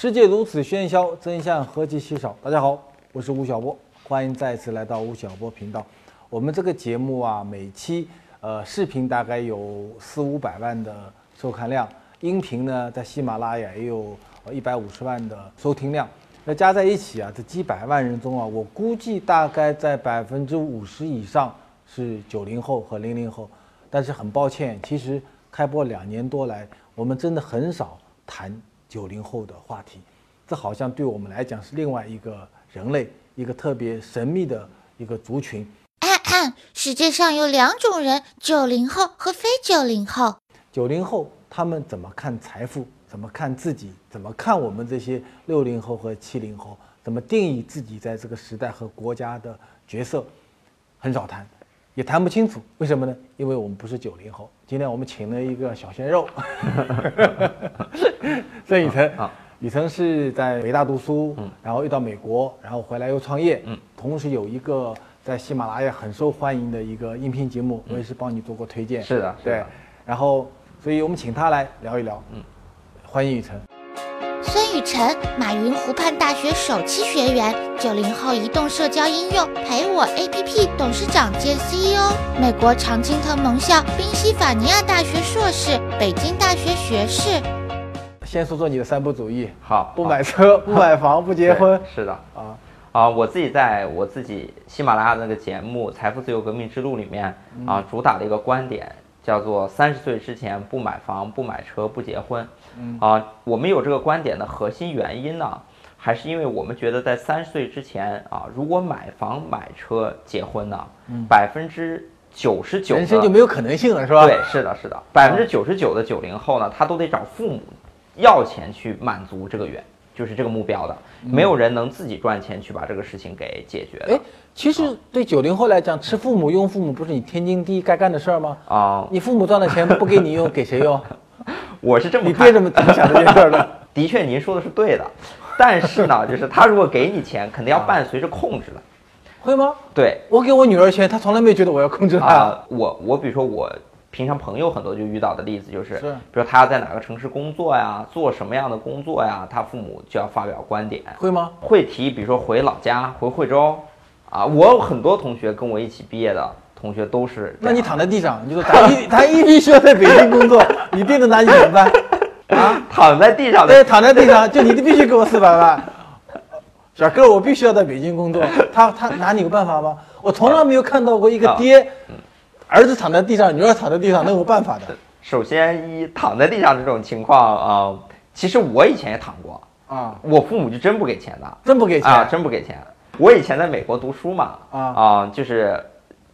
世界如此喧嚣，真相何其稀少。大家好，我是吴晓波，欢迎再次来到吴晓波频道。我们这个节目啊，每期呃视频大概有四五百万的收看量，音频呢在喜马拉雅也有一百五十万的收听量。那加在一起啊，这几百万人中啊，我估计大概在百分之五十以上是九零后和零零后。但是很抱歉，其实开播两年多来，我们真的很少谈九零后的话题。这好像对我们来讲是另外一个人类，一个特别神秘的一个族群。世界上有两种人：九零后和非九零后。九零后他们怎么看财富？怎么看自己？怎么看我们这些六零后和七零后？怎么定义自己在这个时代和国家的角色？很少谈，也谈不清楚。为什么呢？因为我们不是九零后。今天我们请了一个小鲜肉，郑雨辰。雨辰是在北大读书，然后又到美国，然后回来又创业。嗯，同时有一个在喜马拉雅很受欢迎的一个音频节目，我也是帮你做过推荐。是的，对。然后，所以我们请他来聊一聊。嗯。欢迎雨辰，孙雨晨，马云湖畔大学首期学员，九零后移动社交应用陪我 APP 董事长兼 CEO，美国常青藤盟校宾夕法尼亚大学硕士，北京大学学士。先说说你的三不主义，好，不买车，不买房，不结婚。是的，啊。啊，我自己在我自己喜马拉雅那个节目《财富自由革命之路》里面啊，主打的一个观点叫做三十岁之前不买房、不买车、不结婚。啊，我们有这个观点的核心原因呢，还是因为我们觉得在三十岁之前啊，如果买房、买车、结婚呢，百分之九十九人生就没有可能性了，是吧？对，是的，是的，百分之九十九的九零后呢，他都得找父母要钱去满足这个愿，就是这个目标的，没有人能自己赚钱去把这个事情给解决的。哎，其实对九零后来讲，吃父母用父母不是你天经地义该干的事儿吗？啊，你父母赚的钱不给你用，给谁用？我是这么，你别这么想这件事儿的。的确，您说的是对的，但是呢，就是他如果给你钱，肯定要伴随着控制的，会吗？对，我给我女儿钱，她从来没觉得我要控制她。我我比如说我平常朋友很多就遇到的例子就是，比如说他要在哪个城市工作呀，做什么样的工作呀，他父母就要发表观点，会吗？会提，比如说回老家，回惠州，啊，我有很多同学跟我一起毕业的。同学都是，那你躺在地上，你就说他一他一必须要在北京工作，你盯着他你怎么办？啊，躺在地上，对，躺在地上，就你必须给我四百万，小哥，我必须要在北京工作，他他拿你有办法吗？我从来没有看到过一个爹，儿子躺在地上，女儿躺在地上能有办法的。首先，一躺在地上这种情况啊，其实我以前也躺过啊，我父母就真不给钱的，真不给钱啊，真不给钱。我以前在美国读书嘛，啊啊，就是。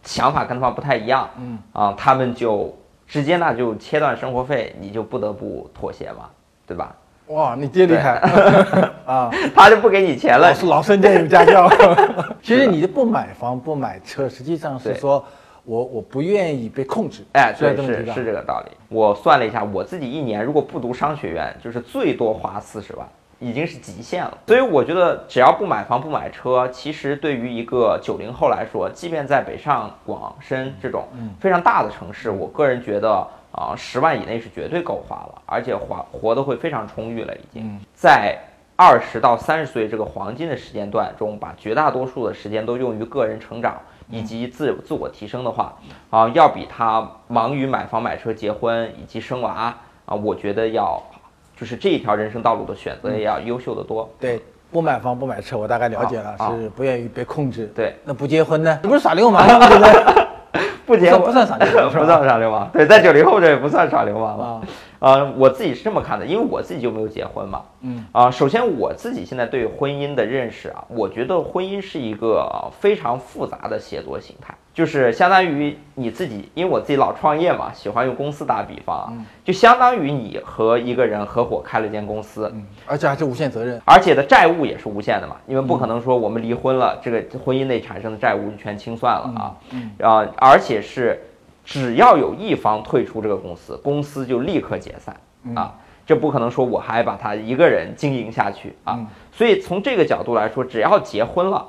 想法跟他们不太一样，嗯啊，他们就直接那就切断生活费，你就不得不妥协嘛，对吧？哇，你爹厉害 啊！他就不给你钱了，老孙家有家教。其实你不买房不买车，实际上是说我我不愿意被控制。哎，对，是是这个道理。我算了一下，我自己一年如果不读商学院，就是最多花四十万。已经是极限了，所以我觉得只要不买房不买车，其实对于一个九零后来说，即便在北上广深这种非常大的城市，我个人觉得啊，十万以内是绝对够花了，而且活活得会非常充裕了。已经在二十到三十岁这个黄金的时间段中，把绝大多数的时间都用于个人成长以及自自我提升的话，啊，要比他忙于买房买车结婚以及生娃啊，我觉得要。就是这一条人生道路的选择也要优秀的多。对，不买房不买车，我大概了解了，是不愿意被控制。对，那不结婚呢？你不是耍流氓吗？对不对？不结婚不算耍流氓，不算耍流氓。对，在九零后这也不算耍流氓了。啊，我自己是这么看的，因为我自己就没有结婚嘛。嗯。啊，首先我自己现在对婚姻的认识啊，我觉得婚姻是一个非常复杂的协作形态。就是相当于你自己，因为我自己老创业嘛，喜欢用公司打比方啊，就相当于你和一个人合伙开了一间公司，而且还是无限责任，而且的债务也是无限的嘛，因为不可能说我们离婚了，这个婚姻内产生的债务就全清算了啊，啊，而且是只要有一方退出这个公司，公司就立刻解散啊，这不可能说我还把他一个人经营下去啊，所以从这个角度来说，只要结婚了。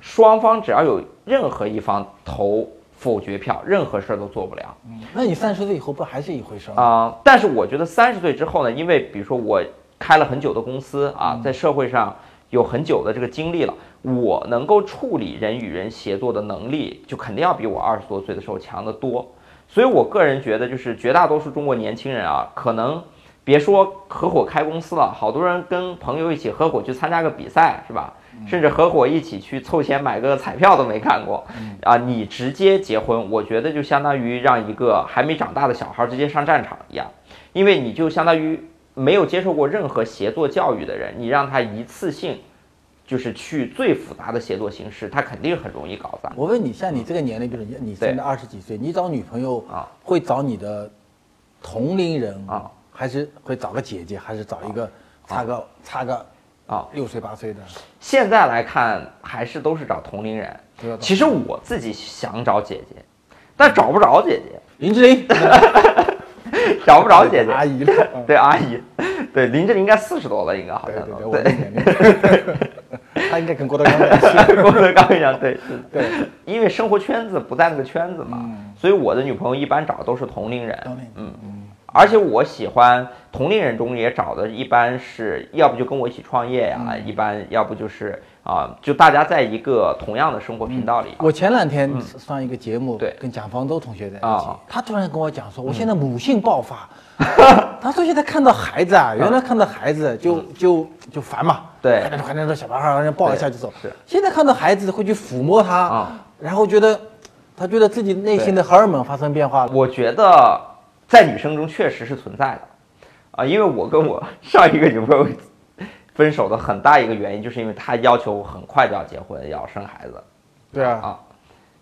双方只要有任何一方投否决票，任何事儿都做不了。嗯，那你三十岁以后不还是一回事啊？但是我觉得三十岁之后呢，因为比如说我。开了很久的公司啊，在社会上有很久的这个经历了，我能够处理人与人协作的能力，就肯定要比我二十多岁的时候强得多。所以我个人觉得，就是绝大多数中国年轻人啊，可能别说合伙开公司了，好多人跟朋友一起合伙去参加个比赛，是吧？甚至合伙一起去凑钱买个彩票都没干过，啊，你直接结婚，我觉得就相当于让一个还没长大的小孩直接上战场一样，因为你就相当于没有接受过任何协作教育的人，你让他一次性就是去最复杂的协作形式，他肯定很容易搞砸。我问你，像你这个年龄，比如你你现在二十几岁，你找女朋友啊，会找你的同龄人啊，还是会找个姐姐，还是找一个差个差个啊。六岁八岁的？现在来看，还是都是找同龄人。其实我自己想找姐姐，但找不着姐姐，林志玲，找不着姐姐。阿姨了。嗯对阿姨，对林志玲应该四十多了，应该好像对对对，他 应该跟郭德纲。郭德纲一样，对是，对，因为生活圈子不在那个圈子嘛，嗯所以我的女朋友一般找的都是同龄人，同龄嗯而且我喜欢同龄人中也找的，一般是要不就跟我一起创业呀，嗯。一般要不就是啊，就大家在一个同样的生活频道里。我前两天上一个节目，对。跟蒋方舟同学在一起啊，他突然跟我讲说，我现在母性爆发。他说现在看到孩子啊，原来看到孩子就就就烦嘛，对。快点快点说小男孩，让人抱一下就走。是现在看到孩子会去抚摸他啊，然后觉得他觉得自己内心的荷尔蒙发生变化了。我觉得在女生中确实是存在的，啊，因为我跟我 上一个女朋友分手的很大一个原因，就是因为她要求我很快就要结婚，要生孩子对啊，啊，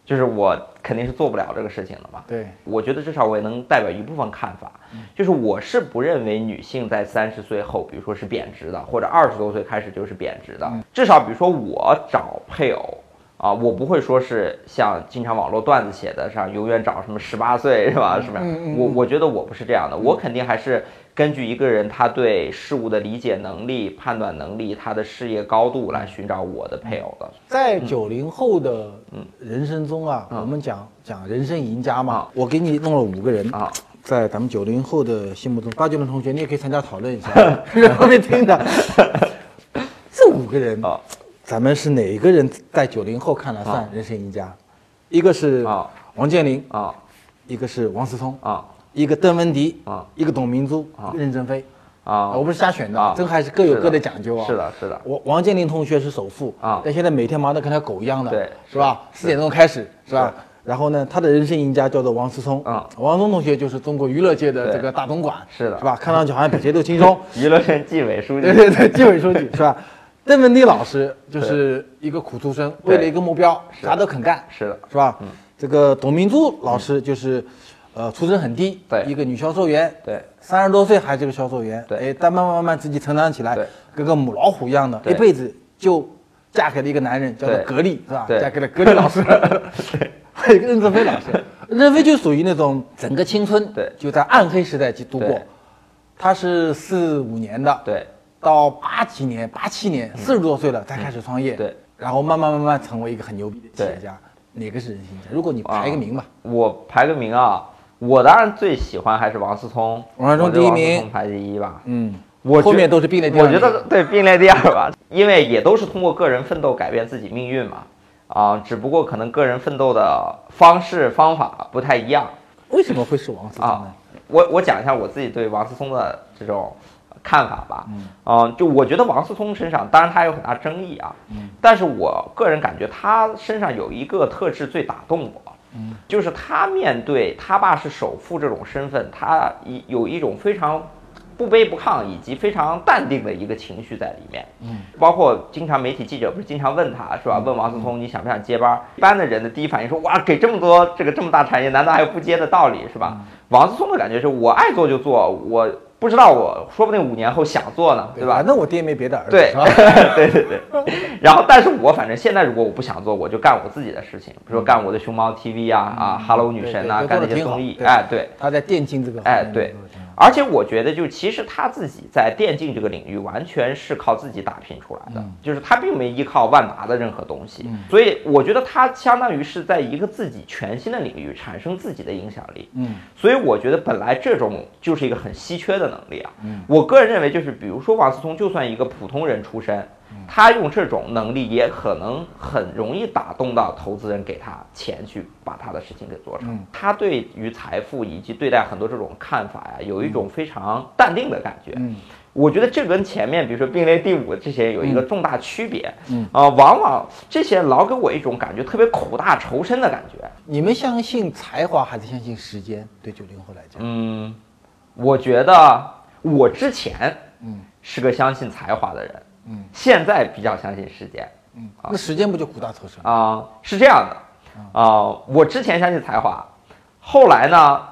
就是我肯定是做不了这个事情的嘛。对，我觉得至少我也能代表一部分看法，就是我是不认为女性在三十岁后，比如说是贬值的，或者二十多岁开始就是贬值的。至少比如说我找配偶啊，我不会说是像经常网络段子写的上永远找什么十八岁是吧？是吧？嗯嗯我我觉得我不是这样的，我肯定还是根据一个人他对事物的理解能力、判断能力、他的事业高度来寻找我的配偶的。在九零后的人生中啊，我们讲讲人生赢家嘛啊，我给你弄了五个人啊，在咱们九零后的心目中，八九零同学你也可以参加讨论一下，在后面听的。这五个人啊，咱们是哪个人在九零后看来算啊人生赢家？一个是啊王健林，啊一个是王思聪，啊一个邓文迪，啊一个董明珠啊，任正非。啊！我不是瞎选的啊，这还是各有各的讲究啊。是的，是的。王王健林同学是首富啊但现在每天忙得跟条狗一样的，对是吧？四点钟开始，是吧？然后呢，他的人生赢家叫做王思聪，啊王思聪同学就是中国娱乐界的这个大总管，是的是吧？看上去好像比谁都轻松，娱乐圈纪委书记 对对对，纪委书记是吧？邓文迪老师就是一个苦出身，为了一个目标，啥都肯干，是的，是吧？这个董明珠老师就是，呃，出身很低，对。一个女销售员，对，三十多岁还是个销售员，对。哎，但慢慢慢慢自己成长起来，跟个母老虎一样的，一辈子就嫁给了一个男人，叫做格力，是吧？对。嫁给了格力老师，还有一个任正非老师，任正非就属于那种整个青春对。就在暗黑时代去度过，他是四五年的，对到八几年、八七年，四十多岁了才开始创业，嗯对，然后慢慢慢慢成为一个很牛逼的企业家。哪个是人性家？如果你排个名吧，我排个名啊，我当然最喜欢还是王思聪，王思聪第一名排第一吧。嗯，我后面都是并列第二我。觉得对并列第二吧，因为也都是通过个人奋斗改变自己命运嘛。啊，只不过可能个人奋斗的方式方法不太一样为什么会是王思聪啊呢？。我我讲一下我自己对王思聪的这种看法吧。嗯、就我觉得王思聪身上，当然他有很大争议啊，嗯但是我个人感觉他身上有一个特质最打动我，嗯就是他面对他爸是首富这种身份，他一有一种非常不卑不亢以及非常淡定的一个情绪在里面。嗯，包括经常媒体记者不是经常问他是吧？问王思聪你想不想接班？一般的人的第一反应说哇，给这么多这个这么大产业，难道还有不接的道理是吧？王思聪的感觉是我爱做就做，我不知道我说不定五年后想做呢，对吧反？正我爹没别的儿子，对？对对对，然后但是我反正现在如果我不想做，我就干我自己的事情，比如说干我的熊猫 TV 啊啊，Hello 女神啊，干那些综艺，对哎对，他在电竞这个哎对而且我觉得，就其实他自己在电竞这个领域完全是靠自己打拼出来的，就是他并没依靠万达的任何东西，所以我觉得他相当于是在一个自己全新的领域产生自己的影响力。嗯，所以我觉得本来这种就是一个很稀缺的能力啊。嗯，我个人认为，就是比如说王思聪，就算一个普通人出身。他用这种能力也可能很容易打动到投资人，给他钱去把他的事情给做成。他对于财富以及对待很多这种看法呀，有一种非常淡定的感觉。嗯，我觉得这跟前面比如说并列第五这些有一个重大区别。嗯啊，往往这些老给我一种感觉特别苦大仇深的感觉。你们相信才华还是相信时间？对九零后来讲，嗯，我觉得我之前嗯是个相信才华的人。嗯，现在比较相信时间，嗯，那时间不就苦大仇深啊？是这样的，啊，我之前相信才华，后来呢？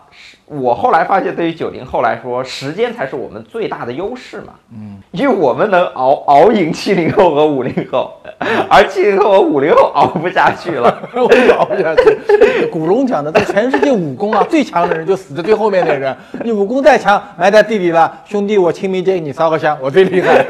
我后来发现，对于九零后来说，时间才是我们最大的优势嘛。嗯，因为我们能熬熬赢七零后和五零后，而七零后和五零后熬不下去了，我熬不下去。古龙讲的，在全世界武功啊最强的人就死在最后面的人。你武功再强，埋在地里了，兄弟，我清明节给你烧个香，我最厉害。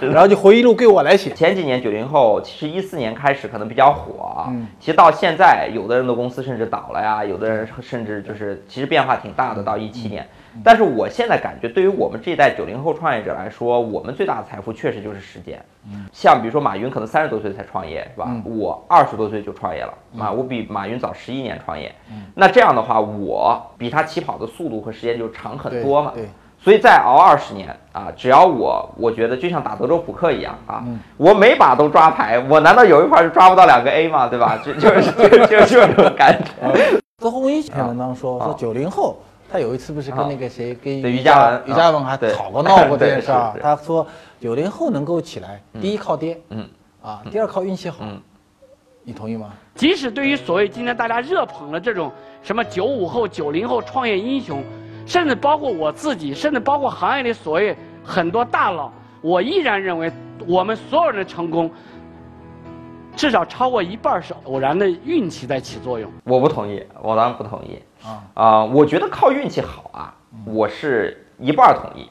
然后就回忆录归我来写。前几年九零后，其实一四年开始可能比较火，嗯，其实到现在，有的人的公司甚至倒了呀，有的人甚至就是其实变化挺。大的到一七年，但是我现在感觉，对于我们这一代九零后创业者来说，我们最大的财富确实就是时间。嗯，像比如说马云可能三十多岁才创业，是吧？我二十多岁就创业了，啊，我比马云早十一年创业。嗯，那这样的话，我比他起跑的速度和时间就长很多嘛。对，所以再熬二十年啊，只要我，我觉得就像打德州扑克一样啊，我每把都抓牌，我难道有一块就抓不到两个 A 吗？对吧？就就是就就就这种感觉。周鸿祎篇文章说说九零后。他有一次不是跟那个谁，跟于嘉文，于嘉文还吵过闹过 这件事儿。他说九零后能够起来，第一靠爹，嗯，啊，第二靠运气好，你同意吗？即使对于所谓今天大家热捧的这种什么九五后、九零后创业英雄，甚至包括我自己，甚至包括行业里所谓很多大佬，我依然认为我们所有人的成功。至少超过一半是偶然的运气在起作用。我不同意，我当然不同意啊啊！我觉得靠运气好啊，我是一半同意。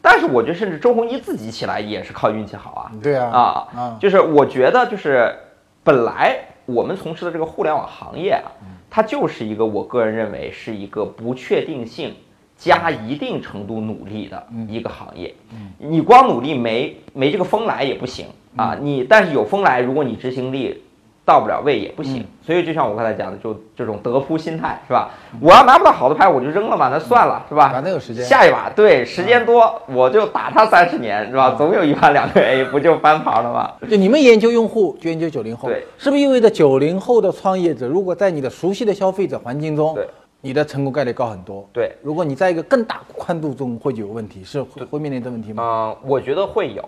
但是我觉得，甚至周鸿祎自己起来也是靠运气好啊。对啊啊，就是我觉得，就是本来我们从事的这个互联网行业啊，它就是一个我个人认为是一个不确定性加一定程度努力的一个行业。你光努力没没这个风来也不行。啊，你但是有风来，如果你执行力到不了位也不行，所以就像我刚才讲的，就这种德扑心态是吧？我要拿不到好的牌，我就扔了嘛，那算了是吧？反正有时间，下一把对时间多，我就打他三十年是吧？总有一盘两个 A，不就翻盘了吗？就你们研究用户，就研究九零后，对，是不是意味着九零后的创业者，如果在你的熟悉的消费者环境中，对，你的成功概率高很多？对，如果你在一个更大宽度中，会有问题，是会面临这问题吗？嗯，我觉得会有。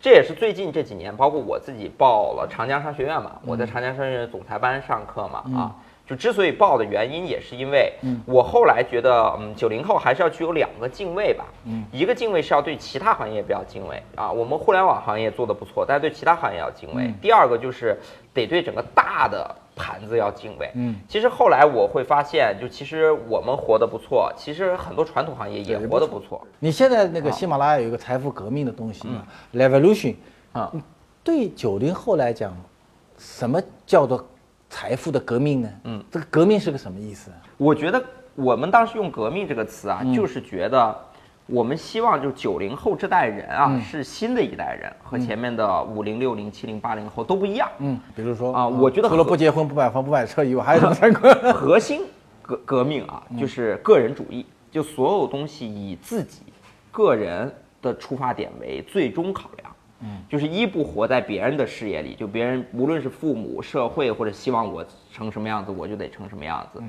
这也是最近这几年，包括我自己报了长江商学院嘛，我在长江商学院总裁班上课嘛，啊，就之所以报的原因，也是因为我后来觉得，嗯，九零后还是要具有两个敬畏吧，嗯，一个敬畏是要对其他行业比较敬畏啊，我们互联网行业做的不错，但是对其他行业要敬畏。第二个就是得对整个大的。盘子要敬畏，嗯，其实后来我会发现，就其实我们活得不错，其实很多传统行业也活得不错。你现在那个喜马拉雅有一个财富革命的东西，Revolution 啊，对九零后来讲，什么叫做财富的革命呢？嗯，这个革命是个什么意思？我觉得我们当时用革命这个词啊，就是觉得。我们希望就九零后这代人啊，是新的一代人，和前面的五零、六零、七零、八零后都不一样。嗯，比如说啊，我觉得除了不结婚、不买房、不买车以外，还有什么三个 核心革革命啊？就是个人主义，就所有东西以自己个人的出发点为最终考量。嗯，就是一不活在别人的视野里，就别人无论是父母、社会或者希望我成什么样子，我就得成什么样子。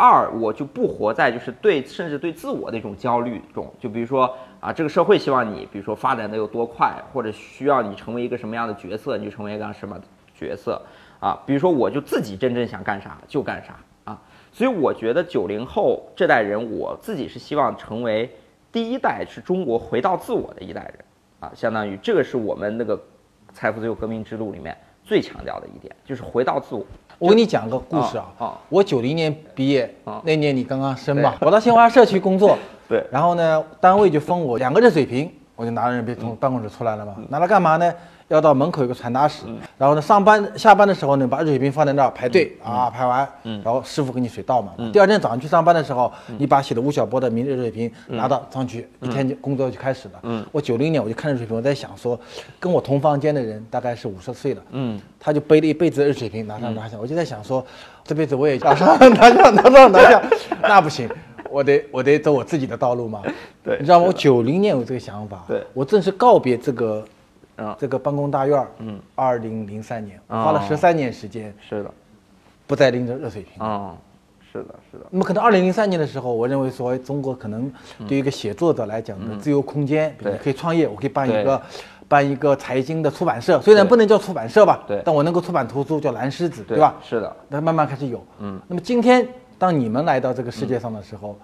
二，我就不活在就是对甚至对自我的一种焦虑中，就比如说啊，这个社会希望你，比如说发展的有多快，或者需要你成为一个什么样的角色，你就成为一个什么角色啊。比如说，我就自己真正想干啥就干啥啊。所以我觉得九零后这代人，我自己是希望成为第一代是中国回到自我的一代人啊，相当于这个是我们那个财富自由革命之路里面。最强调的一点，就是回到自我。我给你讲个故事啊，啊啊。我九零年毕业啊，那年你刚刚生嘛，我到新华社去工作，对。然后呢，单位就分我两个热水瓶，我就拿着热水瓶从办公室出来了嘛，拿来干嘛呢？要到门口有个传达室，然后呢，上班下班的时候呢，把热水瓶放在那儿排队啊，排完，然后师傅给你水倒嘛。第二天早上去上班的时候，你把写的吴晓波的明日热水瓶拿到上去，一天就工作就开始了。我九零年我就看热水瓶，我在想说，跟我同房间的人大概是五十岁了，嗯，他就背了一辈子热水瓶拿上拿下，我就在想说，这辈子我也 拿上拿下拿上拿下，那不行，我得我得走我自己的道路嘛。对你知道吗？我九零年有这个想法，对。我正式告别这个嗯，这个办公大院儿，嗯，二零零三年，花了十三年时间，是的，不再拎着热水瓶。嗯，是的，是的，那么可能二零零三年的时候，我认为说中国可能对于一个写作者来讲的自由空间，你可以创业，我可以办一个办一个财经的出版社，虽然不能叫出版社吧，对。但我能够出版图书叫蓝狮子，对吧？是的，那慢慢开始有，嗯。那么今天当你们来到这个世界上的时候，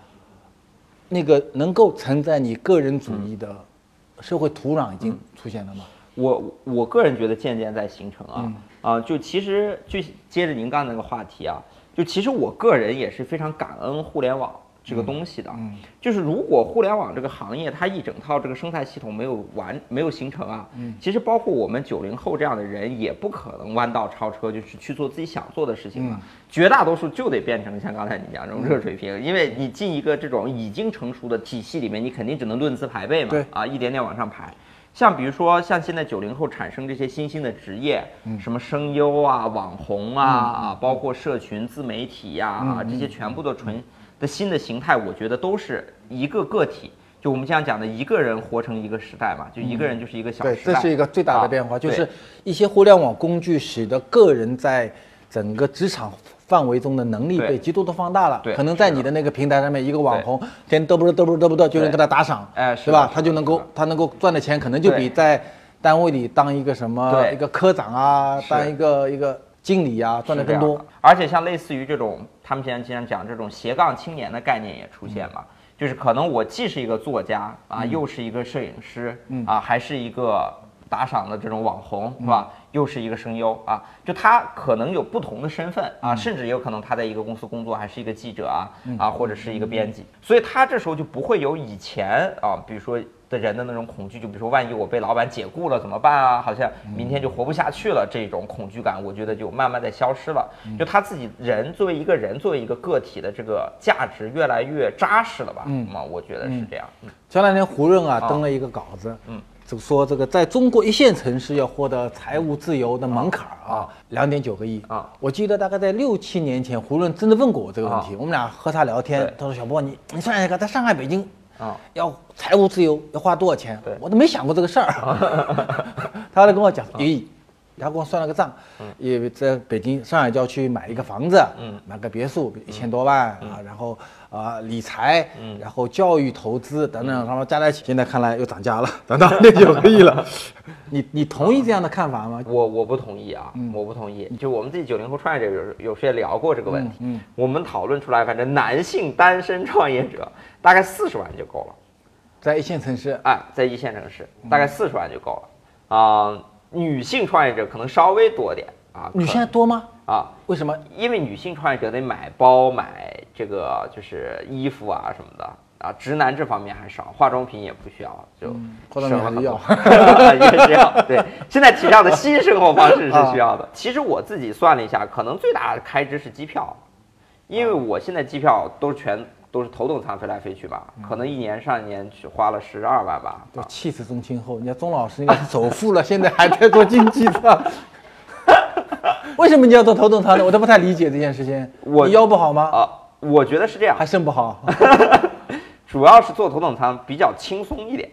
那个能够承载你个人主义的社会土壤已经出现了吗？我我个人觉得渐渐在形成啊、嗯。啊，就其实就接着您刚才那个话题啊，就其实我个人也是非常感恩互联网这个东西的，嗯。就是如果互联网这个行业它一整套这个生态系统没有完没有形成啊，嗯。其实包括我们九零后这样的人也不可能弯道超车，就是去做自己想做的事情了。嗯。绝大多数就得变成像刚才你讲这种热水瓶，因为你进一个这种已经成熟的体系里面，你肯定只能论资排辈嘛，对。啊，一点点往上排。像比如说，像现在九零后产生这些新兴的职业，什么声优啊、网红啊，啊，包括社群自媒体呀、啊，这些全部都纯的新的形态，我觉得都是一个个体。就我们这样讲的，一个人活成一个时代嘛，就一个人就是一个小，时代。这是一个最大的啊变化，就是一些互联网工具使得个人在整个职场范围中的能力被极度的放大了。对可能在你的那个平台上面，一个网红天天嘚不嘚嘚不嘚不嘚就能给他打赏，哎是吧？他就能够他能够赚的钱可能就比在单位里当一个什么对一个科长啊，当一个一个经理啊赚的更多。而且像类似于这种，他们现在经常讲这种斜杠青年的概念也出现嘛，就是可能我既是一个作家啊，又是一个摄影师，啊，还是一个打赏的这种网红，是吧？又是一个声优啊，就他可能有不同的身份啊，甚至也有可能他在一个公司工作，还是一个记者啊，啊，或者是一个编辑，所以他这时候就不会有以前啊，比如说。的人的那种恐惧，就比如说，万一我被老板解雇了怎么办啊？好像明天就活不下去了，这种恐惧感，我觉得就慢慢在消失了。就他自己人作为一个人，作为一个个体的这个价值越来越扎实了吧？嗯，我觉得是这样。嗯前两天胡润啊啊登了一个稿子，嗯，就说这个在中国一线城市要获得财务自由的门槛啊，两点九个亿啊。我记得大概在六七年前，胡润真的问过我这个问题，啊我们俩喝他聊天，他说小波你你算一个，在上海、北京啊要财务自由要花多少钱对？我都没想过这个事儿。他后来跟我讲。他给我算了个账，因为在北京、上海郊区买一个房子，嗯。买个别墅，一千多万啊，然后啊理财，嗯。然后教育投资等等，然后加在一起，现在看来又涨价了，涨到六九个亿了。你你同意这样的看法吗？我我不同意啊，我不同意。就我们自己九零后创业者有有时也聊过这个问题，我们讨论出来，反正男性单身创业者大概四十万就够了。在一线城市，哎，在一线城市大概四十万就够了。啊、女性创业者可能稍微多点啊。女可现在多吗？啊，为什么？因为女性创业者得买包、买这个就是衣服啊什么的啊，直男这方面还少，化妆品也不需要，就化妆品还是省了很多要 也是要。对，现在提倡的新生活方式是需要 啊的。其实我自己算了一下，可能最大的开支是机票，因为我现在机票都全都是头等舱飞来飞去吧，可能一年上一年去花了十二万吧。对气死宗庆后，人家宗老师应该是首富了，现在还在做经济舱。为什么你要做头等舱呢？我都不太理解这件事情。我你腰不好吗？啊，我觉得是这样还，肾不好？主要是坐头等舱比较轻松一点，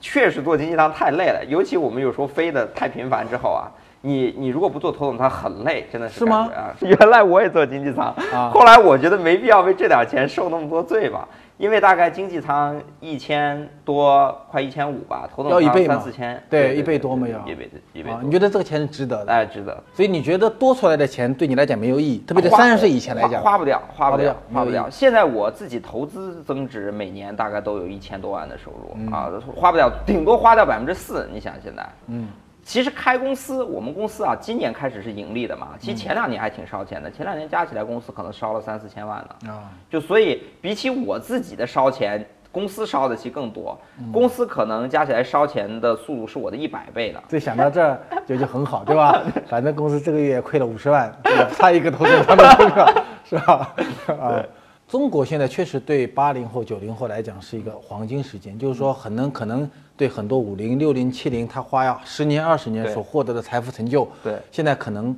确实坐经济舱太累了，尤其我们有时候飞的太频繁之后啊，你你如果不做头等舱很累，真的是是吗啊？原来我也坐经济舱，啊后来我觉得没必要为这点钱受那么多罪吧，因为大概经济舱一千多，快一千五吧，头等舱要一倍嘛三四千，对一倍多没有一倍一倍你觉得这个钱是值得的？哎值得。所以你觉得多出来的钱对你来讲没有意义，特别在三十岁以前来讲，花花不掉，花不掉，花不掉花不掉。现在我自己投资增值，每年大概都有一千多万的收入、嗯啊，花不掉，顶多花掉百分之四。你想现在，嗯，其实开公司，我们公司啊，今年开始是盈利的嘛。其实前两年还挺烧钱的，前两年加起来公司可能烧了三四千万呢。啊，就所以比起我自己的烧钱，公司烧的其实更多。嗯公司可能加起来烧钱的速度是我的一百倍的。这想到这儿就就很好，对吧？反正公司这个月亏了五十万，差一个头等舱的车票，是吧？啊，中国现在确实对八零后、九零后来讲是一个黄金时间，就是说很能可能对很多五零、六零、七零，他花呀十年、二十年所获得的财富成就，对。现在可能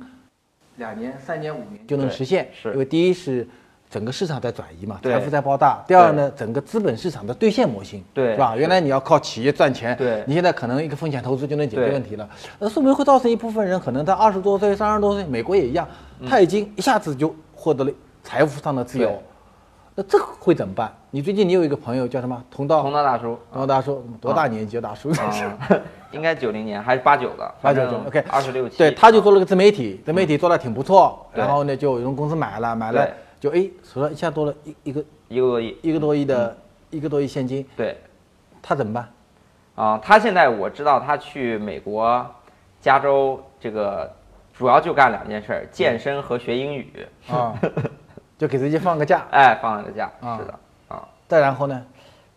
两年、三年、五年就能实现。是。因为第一是整个市场在转移嘛，财富在爆炸；第二呢，整个资本市场的兑现模型，对。是吧？原来你要靠企业赚钱，对。你现在可能一个风险投资就能解决问题了。那说明会造成一部分人可能在二十多岁、三十多岁，美国也一样，他已经一下子就获得了财富上的自由对。那这会怎么办？你最近你有一个朋友叫什么？同道，同道大叔，同道大叔多大年纪？大叔，啊，应该九零年还是八九的，八九九，OK，二十六七。对，他就做了个自媒体，自媒体做的挺不错，然后呢，就有人公司买了，买了就哎，手上一下多了一一个一个多亿。一个多亿的一个多亿现金，对，他怎么办？啊，他现在我知道他去美国加州这个主要就干两件事儿：健身和学英语。啊，就给自己放个假，哎，放了个假，啊是的啊。再然后呢？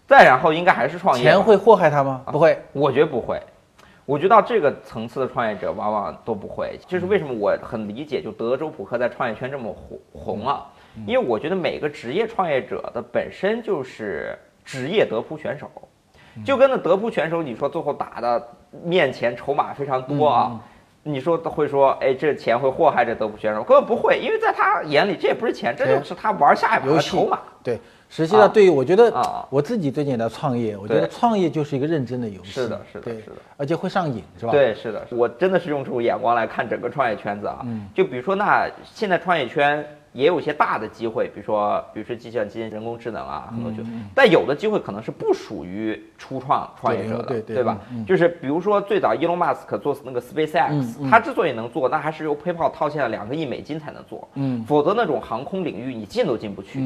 再然后应该还是创业吧。钱会祸害他吗？不会，我觉得不会。我觉得到这个层次的创业者往往都不会，就是为什么我很理解，就德州扑克在创业圈这么红红了，因为我觉得每个职业创业者的本身就是职业德扑选手，就跟那德扑选手，你说最后打的面前筹码非常多啊，你说会说，哎，这钱会祸害这德普选手？根本不会，因为在他眼里这也不是钱，这就是他玩下一把的 筹码。对，实际上对于我觉得啊我自己最近也在创业，我觉得创业就是一个认真的游戏，是的是的是的，而且会上瘾，是吧？，对，是的，我真的是用这种眼光来看整个创业圈子啊。嗯就比如说，那现在创业圈也有一些大的机会，比如说，比如说计算机、人工智能啊，很多就，但有的机会可能是不属于初创创业者的，对对吧？就是比如说，最早伊隆马斯克做那个 SpaceX，、嗯。嗯他之所以能做，那还是由 PayPal 套现了两个亿美金才能做，嗯。否则那种航空领域你进都进不去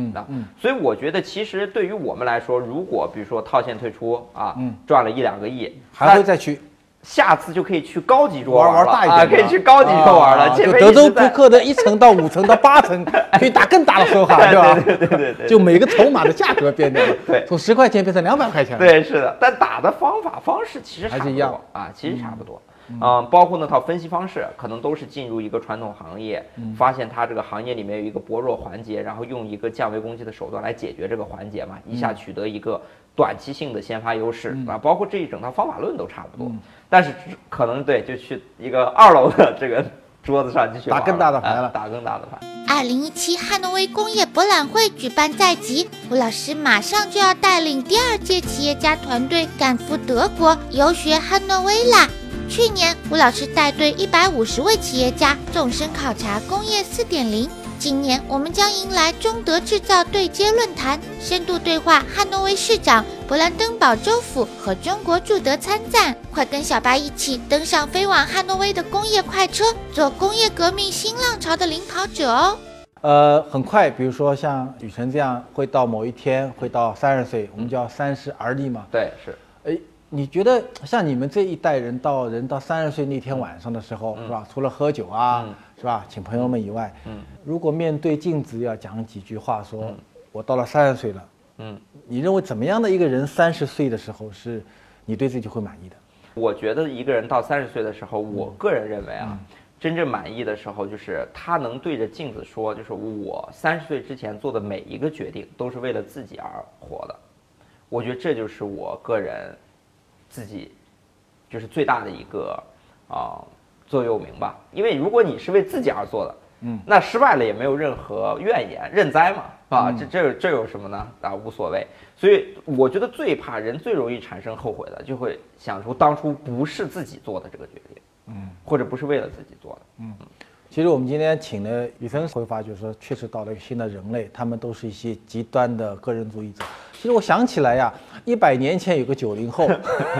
所以我觉得，其实对于我们来说，如果比如说套现退出啊，嗯。赚了一两个亿，还会再去下次就可以去高级桌玩玩大一点的，可以去高级桌玩了。啊这就德州扑克的一层到五层到八层，可以打更大的手哈，对吧？对对对对对就每个筹码的价格变掉了，对。从十块钱变成两百块钱了。对，是的，但打的方法方式其实还是一样。啊，其实差不多。嗯，包括那套分析方式，可能都是进入一个传统行业，嗯。发现它这个行业里面有一个薄弱环节，然后用一个降维攻击的手段来解决这个环节嘛，一下嗯。取得一个短期性的先发优势啊，包括这一整套方法论都差不多，但是可能对，就去一个二楼的这个桌子上继续打更大的牌了哎打更大的牌。二零一七汉诺威工业博览会举办在即，吴老师马上就要带领第二届企业家团队赶赴德国游学汉诺威啦。去年，吴老师带队一百五十位企业家纵深考察工业四点零。今年我们将迎来中德制造对接论坛，深度对话汉诺威市长、勃兰登堡州府和中国驻德参赞。快跟小白一起登上飞往汉诺威的工业快车，做工业革命新浪潮的领跑者哦！呃，很快，比如说像雨辰这样，会到某一天会到三十岁，我们叫三十而立嘛。对，是。哎，你觉得像你们这一代人到人到三十岁那天晚上的时候，是吧？除了喝酒啊，嗯是吧？请朋友们以外，嗯，如果面对镜子要讲几句话，说、我到了三十岁了，嗯，你认为怎么样的一个人三十岁的时候是你对自己会满意的？我觉得一个人到三十岁的时候，我个人认为啊，真正满意的时候，就是他能对着镜子说，就是我三十岁之前做的每一个决定都是为了自己而活的。我觉得这就是我个人自己就是最大的一个啊、座右铭吧。因为如果你是为自己而做的，嗯，那失败了也没有任何怨言，认栽嘛，啊，这这这有什么呢？啊，无所谓。所以我觉得最怕人最容易产生后悔的，就会想出当初不是自己做的这个决定，嗯，或者不是为了自己做的。其实我们今天请了雨生，会发觉说，确实到了一个新的人类，他们都是一些极端的个人主义者。其实我想起来呀，一百年前有个九零后，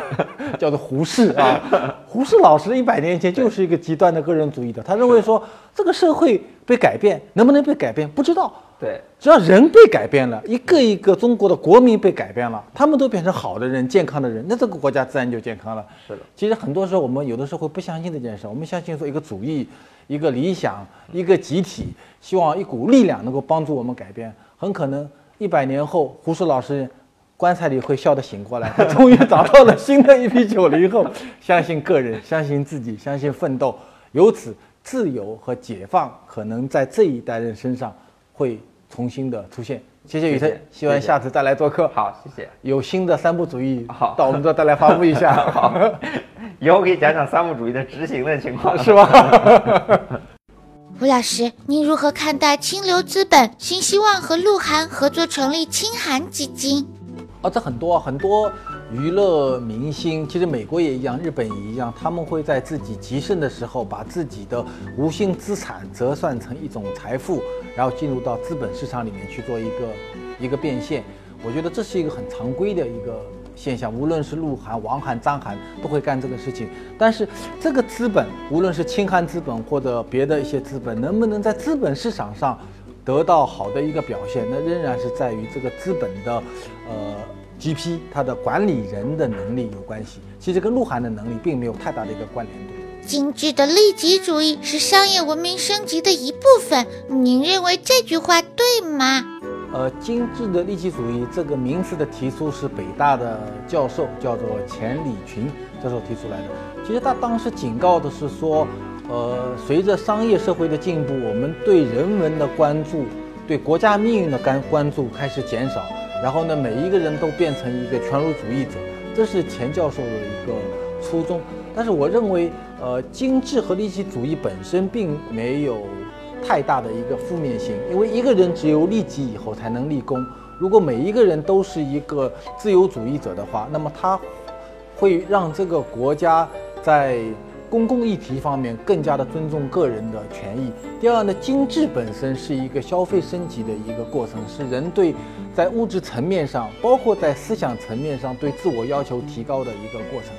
叫做胡适啊。胡适老师一百年前就是一个极端的个人主义的，他认为说这个社会被改变，能不能被改变不知道。对，只要人被改变了，一个一个中国的国民被改变了，他们都变成好的人、健康的人，那这个国家自然就健康了。是的。其实很多时候我们有的时候会不相信这件事，我们相信说一个主义、一个理想、一个集体，希望一股力量能够帮助我们改变。很可能一百年后，胡适老师棺材里会笑得醒过来，他终于找到了新的一批九零后，相信个人，相信自己，相信奋斗，由此自由和解放可能在这一代人身上会重新的出现。谢谢雨辰，希望下次再来做客。好，谢谢。有新的三部主义，好到我们这再来发布一下。好，以后可以讲讲三部主义的执行的情况，是吧？吴老师，您如何看待清流资本、新希望和鹿晗合作成立清韩基金？啊，这很多很多娱乐明星，其实美国也一样，日本也一样，他们会在自己极盛的时候，把自己的无形资产折算成一种财富，然后进入到资本市场里面去做一个一个变现。我觉得这是一个很常规的一个现象，无论是鹿晗、王涵、张涵都会干这个事情。但是这个资本，无论是清寒资本或者别的一些资本，能不能在资本市场上得到好的一个表现，那仍然是在于这个资本的呃 GP 它的管理人的能力有关系。其实跟鹿晗的能力并没有太大的一个关联度。精致的利己主义是商业文明升级的一部分，您认为这句话对吗？呃，精致的利己主义这个名词的提出是北大的教授叫做钱理群教授提出来的。其实他当时警告的是说，呃，随着商业社会的进步，我们对人文的关注、对国家命运的关关注开始减少，然后呢，每一个人都变成一个权儒主义者，这是钱教授的一个初衷。但是我认为，呃，精致和利己主义本身并没有。太大的一个负面性，因为一个人只有利己以后才能立功。如果每一个人都是一个自由主义者的话，那么他会让这个国家在公共议题方面更加的尊重个人的权益。第二呢，精致本身是一个消费升级的一个过程，是人对在物质层面上，包括在思想层面上对自我要求提高的一个过程。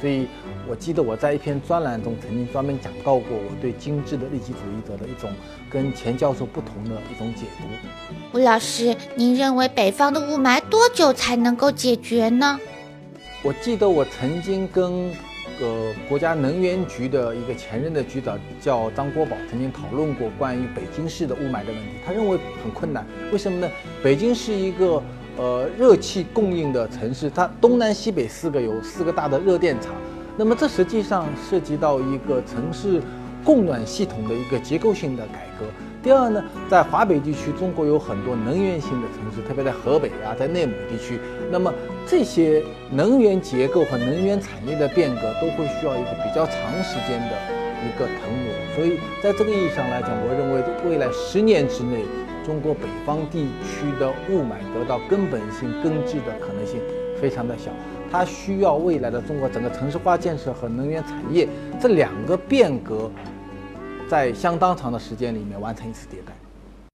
所以。我记得我在一篇专栏中曾经专门讲到过我对精致的利己主义者的一种跟钱教授不同的一种解读。吴老师，您认为北方的雾霾多久才能够解决呢？我记得我曾经跟呃国家能源局的一个前任的局长叫张国宝曾经讨论过关于北京市的雾霾的问题。他认为很困难，为什么呢？北京是一个呃热气供应的城市，它东南西北四个有四个大的热电厂。那么这实际上涉及到一个城市供暖系统的一个结构性的改革。第二呢，在华北地区，中国有很多能源型的城市，特别在河北啊，在内蒙地区。那么这些能源结构和能源产业的变革，都会需要一个比较长时间的一个腾挪。所以在这个意义上来讲，我认为未来十年之内，中国北方地区的雾霾得到根本性根治的可能性非常的小。它需要未来的中国整个城市化建设和能源产业这两个变革，在相当长的时间里面完成一次迭代。